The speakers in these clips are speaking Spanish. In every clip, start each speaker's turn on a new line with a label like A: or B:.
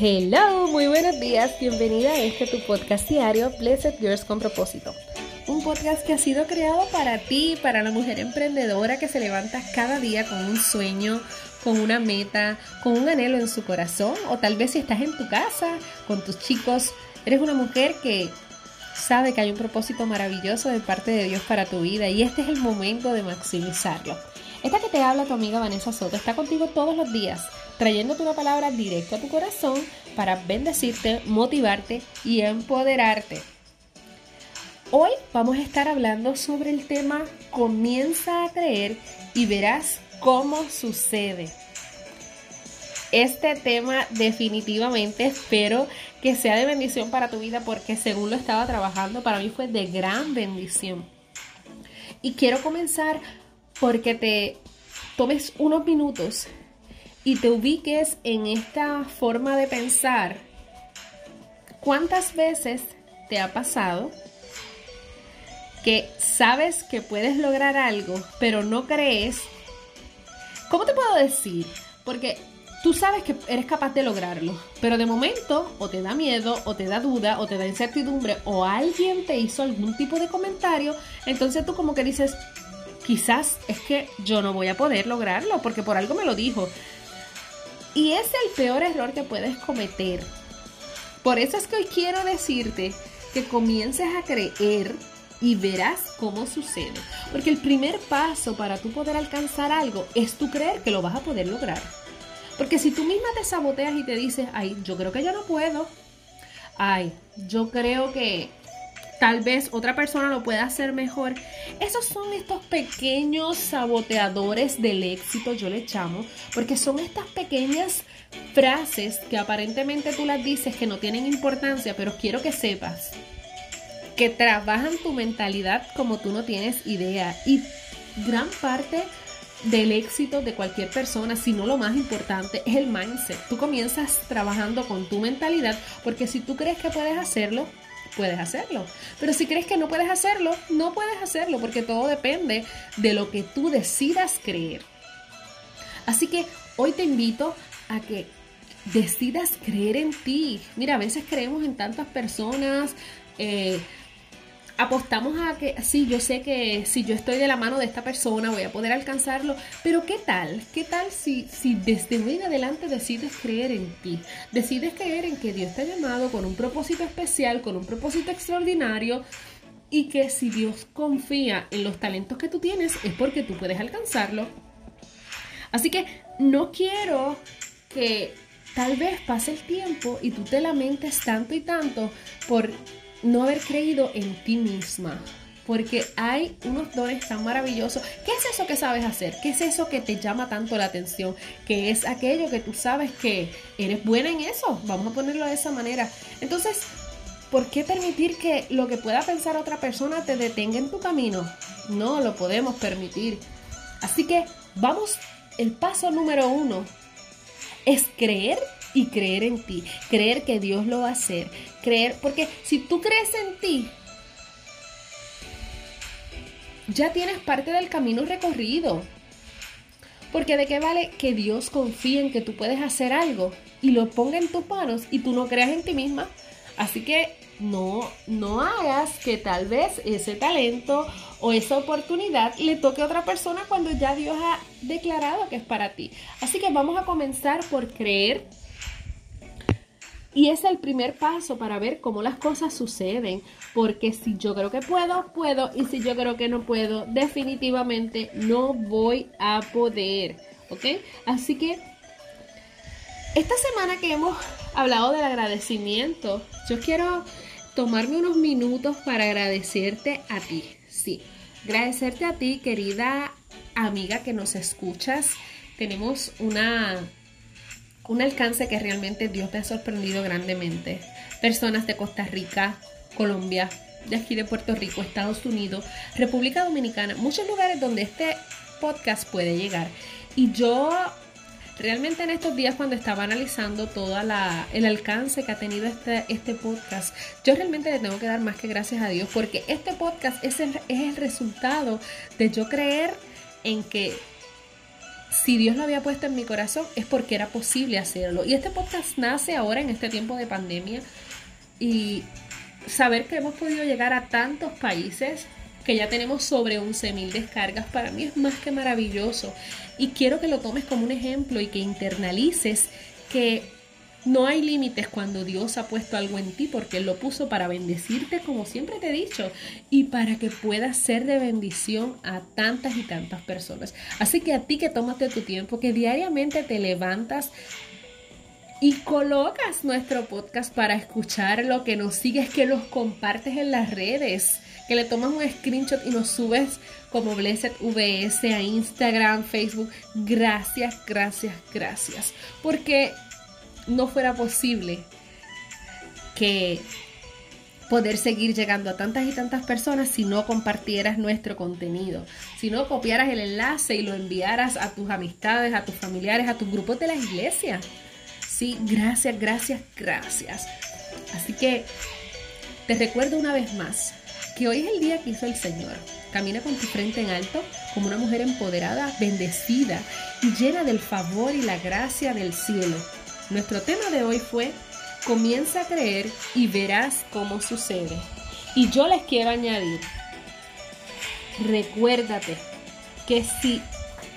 A: Hello, muy buenos días, bienvenida a este tu podcast diario Blessed Girls con propósito. Un podcast que ha sido creado para ti, para la mujer emprendedora que se levanta cada día con un sueño, con una meta, con un anhelo en su corazón, o tal vez si estás en tu casa con tus chicos, eres una mujer que sabe que hay un propósito maravilloso de parte de Dios para tu vida y este es el momento de maximizarlo. Esta que te habla tu amiga Vanessa Soto está contigo todos los días, trayéndote una palabra directa a tu corazón para bendecirte, motivarte y empoderarte. Hoy vamos a estar hablando sobre el tema Comienza a creer y verás cómo sucede. Este tema definitivamente espero que sea de bendición para tu vida porque según lo estaba trabajando para mí fue de gran bendición. Y quiero comenzar porque te tomes unos minutos y te ubiques en esta forma de pensar. ¿Cuántas veces te ha pasado que sabes que puedes lograr algo, pero no crees? ¿Cómo te puedo decir? Porque tú sabes que eres capaz de lograrlo, pero de momento o te da miedo, o te da duda, o te da incertidumbre, o alguien te hizo algún tipo de comentario, entonces tú como que dices, quizás es que yo no voy a poder lograrlo porque por algo me lo dijo. Y es el peor error que puedes cometer. Por eso es que hoy quiero decirte que comiences a creer y verás cómo sucede. Porque el primer paso para tú poder alcanzar algo es tú creer que lo vas a poder lograr. Porque si tú misma te saboteas y te dices, ay, yo creo que yo no puedo. Ay, yo creo que tal vez otra persona lo pueda hacer mejor. Esos son estos pequeños saboteadores del éxito, yo le llamo, porque son estas pequeñas frases que aparentemente tú las dices que no tienen importancia, pero quiero que sepas que trabajan tu mentalidad como tú no tienes idea. Y gran parte del éxito de cualquier persona, si no lo más importante, es el mindset. Tú comienzas trabajando con tu mentalidad porque si tú crees que puedes hacerlo, puedes hacerlo. Pero si crees que no puedes hacerlo, no puedes hacerlo porque todo depende de lo que tú decidas creer. Así que hoy te invito a que decidas creer en ti. Mira, a veces creemos en tantas personas, eh, apostamos a que, sí, yo sé que si yo estoy de la mano de esta persona voy a poder alcanzarlo, pero ¿qué tal? ¿Qué tal si, si desde hoy en adelante decides creer en ti? Decides creer en que Dios te ha llamado con un propósito especial, con un propósito extraordinario y que si Dios confía en los talentos que tú tienes es porque tú puedes alcanzarlo. Así que no quiero que tal vez pase el tiempo y tú te lamentes tanto y tanto por no haber creído en ti misma. Porque hay unos dones tan maravillosos. ¿Qué es eso que sabes hacer? ¿Qué es eso que te llama tanto la atención? ¿Qué es aquello que tú sabes que eres buena en eso? Vamos a ponerlo de esa manera. Entonces, ¿por qué permitir que lo que pueda pensar otra persona te detenga en tu camino? No lo podemos permitir. Así que vamos, el paso número uno es creer y creer en ti, creer que Dios lo va a hacer, creer, porque si tú crees en ti, ya tienes parte del camino recorrido. Porque de qué vale que Dios confíe en que tú puedes hacer algo y lo ponga en tus manos y tú no creas en ti misma. Así que no, no hagas que tal vez ese talento o esa oportunidad le toque a otra persona cuando ya Dios ha declarado que es para ti. Así que vamos a comenzar por creer y es el primer paso para ver cómo las cosas suceden. Porque si yo creo que puedo, puedo. Y si yo creo que no puedo, definitivamente no voy a poder. ¿Ok? Así que esta semana que hemos hablado del agradecimiento, yo quiero tomarme unos minutos para agradecerte a ti. Sí, agradecerte a ti, querida amiga que nos escuchas. Tenemos una un alcance que realmente Dios te ha sorprendido grandemente. Personas de Costa Rica, Colombia, de aquí de Puerto Rico, Estados Unidos, República Dominicana, muchos lugares donde este podcast puede llegar. Y yo realmente en estos días cuando estaba analizando todo el alcance que ha tenido este, este podcast, yo realmente le tengo que dar más que gracias a Dios porque este podcast es el, es el resultado de yo creer en que si Dios lo había puesto en mi corazón es porque era posible hacerlo. Y este podcast nace ahora en este tiempo de pandemia y saber que hemos podido llegar a tantos países que ya tenemos sobre 11.000 descargas, para mí es más que maravilloso. Y quiero que lo tomes como un ejemplo y que internalices que no hay límites cuando Dios ha puesto algo en ti porque Él lo puso para bendecirte, como siempre te he dicho, y para que puedas ser de bendición a tantas y tantas personas. Así que a ti que tómate tu tiempo, que diariamente te levantas y colocas nuestro podcast para escucharlo, que nos sigues, que los compartes en las redes, que le tomas un screenshot y nos subes como Blessed VS a Instagram, Facebook. Gracias, gracias, gracias. Porque no fuera posible que poder seguir llegando a tantas y tantas personas si no compartieras nuestro contenido, si no copiaras el enlace y lo enviaras a tus amistades, a tus familiares, a tus grupos de la iglesia. Sí, gracias, gracias, gracias. Así que te recuerdo una vez más que hoy es el día que hizo el Señor. Camina con tu frente en alto como una mujer empoderada, bendecida y llena del favor y la gracia del cielo nuestro tema de hoy fue Comienza a creer y verás cómo sucede. Y yo les quiero añadir, recuérdate que si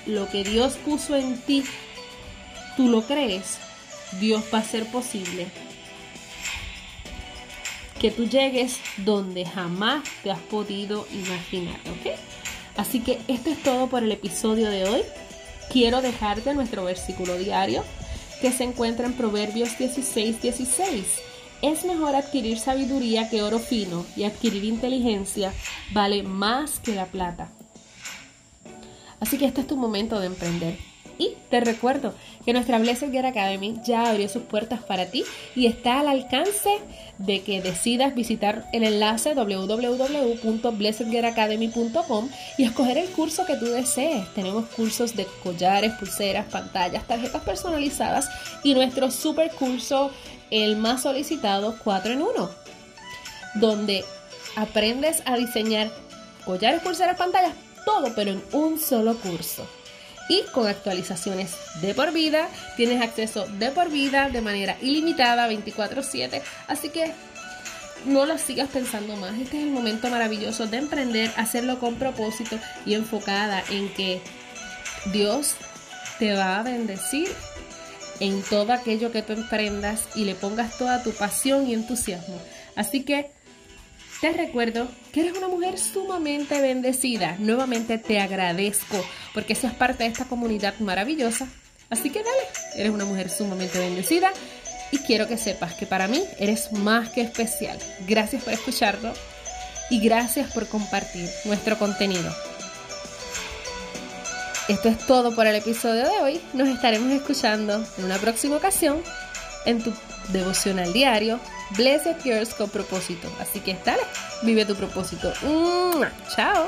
A: lo que Dios puso en ti, tú lo crees, Dios va a hacer posible que tú llegues donde jamás te has podido imaginar, ¿ok? Así que esto es todo por el episodio de hoy. Quiero dejarte nuestro versículo diario que se encuentra en Proverbios 16, 16. Es mejor adquirir sabiduría que oro fino y adquirir inteligencia vale más que la plata. Así que este es tu momento de emprender. Y te recuerdo que nuestra Blessed Gear Academy ya abrió sus puertas para ti y está al alcance de que decidas visitar el enlace www.blessedgearacademy.com y escoger el curso que tú desees. Tenemos cursos de collares, pulseras, pantallas, tarjetas personalizadas y nuestro super curso, el más solicitado 4 en 1, donde aprendes a diseñar collares, pulseras, pantallas, todo, pero en un solo curso y con actualizaciones de por vida. Tienes acceso de por vida de manera ilimitada 24/7. Así que no lo sigas pensando más. Este es el momento maravilloso de emprender, hacerlo con propósito y enfocada en que Dios te va a bendecir en todo aquello que tú emprendas y le pongas toda tu pasión y entusiasmo. Así que te recuerdo que eres una mujer sumamente bendecida. Nuevamente te agradezco porque seas parte de esta comunidad maravillosa. Así que dale, eres una mujer sumamente bendecida y quiero que sepas que para mí eres más que especial. Gracias por escucharlo y gracias por compartir nuestro contenido. Esto es todo por el episodio de hoy. Nos estaremos escuchando en una próxima ocasión en tu devocional diario Blessed Yours con propósito. Así que dale, vive tu propósito. Chao.